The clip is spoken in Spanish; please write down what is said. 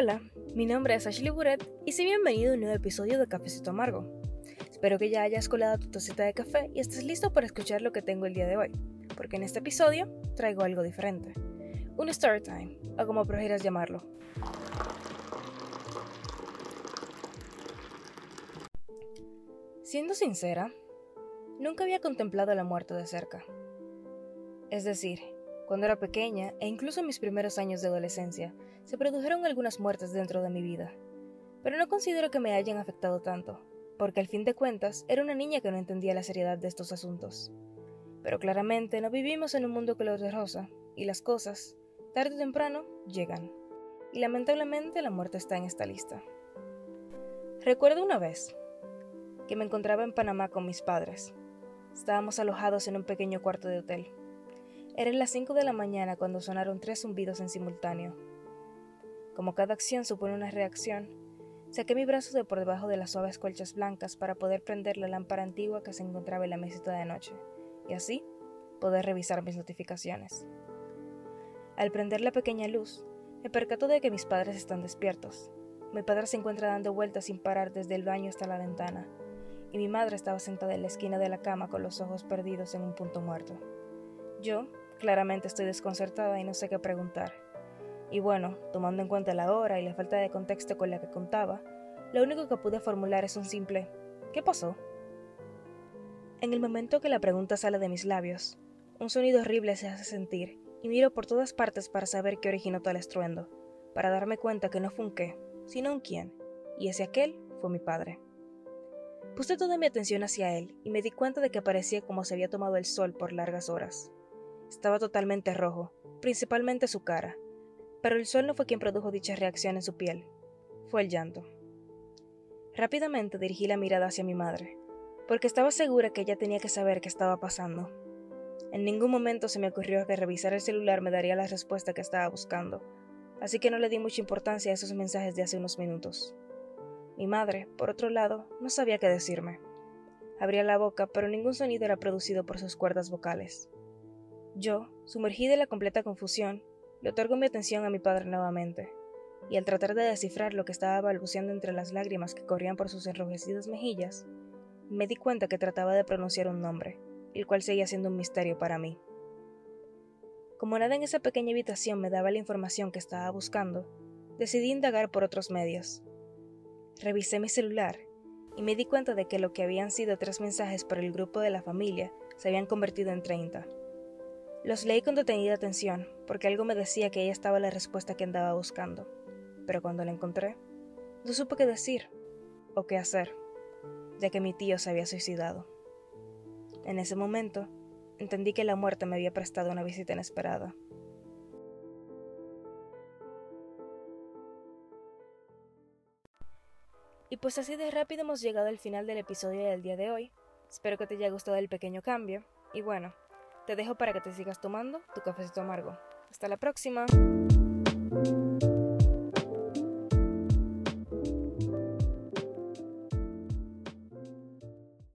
Hola, mi nombre es Ashley Buret y soy bienvenido a un nuevo episodio de Cafecito Amargo. Espero que ya hayas colado tu tacita de café y estés listo para escuchar lo que tengo el día de hoy, porque en este episodio traigo algo diferente. Un story time, o como prefieras llamarlo. Siendo sincera, nunca había contemplado la muerte de cerca. Es decir, cuando era pequeña e incluso en mis primeros años de adolescencia, se produjeron algunas muertes dentro de mi vida. Pero no considero que me hayan afectado tanto, porque al fin de cuentas era una niña que no entendía la seriedad de estos asuntos. Pero claramente no vivimos en un mundo color de rosa, y las cosas, tarde o temprano, llegan. Y lamentablemente la muerte está en esta lista. Recuerdo una vez que me encontraba en Panamá con mis padres. Estábamos alojados en un pequeño cuarto de hotel. Eran las 5 de la mañana cuando sonaron tres zumbidos en simultáneo. Como cada acción supone una reacción, saqué mi brazo de por debajo de las suaves colchas blancas para poder prender la lámpara antigua que se encontraba en la mesita de noche, y así poder revisar mis notificaciones. Al prender la pequeña luz, me percató de que mis padres están despiertos. Mi padre se encuentra dando vueltas sin parar desde el baño hasta la ventana, y mi madre estaba sentada en la esquina de la cama con los ojos perdidos en un punto muerto. Yo, Claramente estoy desconcertada y no sé qué preguntar. Y bueno, tomando en cuenta la hora y la falta de contexto con la que contaba, lo único que pude formular es un simple ¿qué pasó? En el momento que la pregunta sale de mis labios, un sonido horrible se hace sentir y miro por todas partes para saber qué originó tal estruendo, para darme cuenta que no fue un qué, sino un quién, y ese aquel fue mi padre. Puse toda mi atención hacia él y me di cuenta de que parecía como se había tomado el sol por largas horas. Estaba totalmente rojo, principalmente su cara, pero el sol no fue quien produjo dicha reacción en su piel, fue el llanto. Rápidamente dirigí la mirada hacia mi madre, porque estaba segura que ella tenía que saber qué estaba pasando. En ningún momento se me ocurrió que revisar el celular me daría la respuesta que estaba buscando, así que no le di mucha importancia a esos mensajes de hace unos minutos. Mi madre, por otro lado, no sabía qué decirme. Abría la boca, pero ningún sonido era producido por sus cuerdas vocales. Yo, sumergida en la completa confusión, le otorgo mi atención a mi padre nuevamente, y al tratar de descifrar lo que estaba balbuceando entre las lágrimas que corrían por sus enrojecidas mejillas, me di cuenta que trataba de pronunciar un nombre, el cual seguía siendo un misterio para mí. Como nada en esa pequeña habitación me daba la información que estaba buscando, decidí indagar por otros medios. Revisé mi celular y me di cuenta de que lo que habían sido tres mensajes por el grupo de la familia se habían convertido en treinta. Los leí con detenida atención, porque algo me decía que ella estaba la respuesta que andaba buscando. Pero cuando la encontré, no supe qué decir o qué hacer, ya que mi tío se había suicidado. En ese momento, entendí que la muerte me había prestado una visita inesperada. Y pues así de rápido hemos llegado al final del episodio del día de hoy. Espero que te haya gustado el pequeño cambio. Y bueno, te dejo para que te sigas tomando tu cafecito amargo. Hasta la próxima.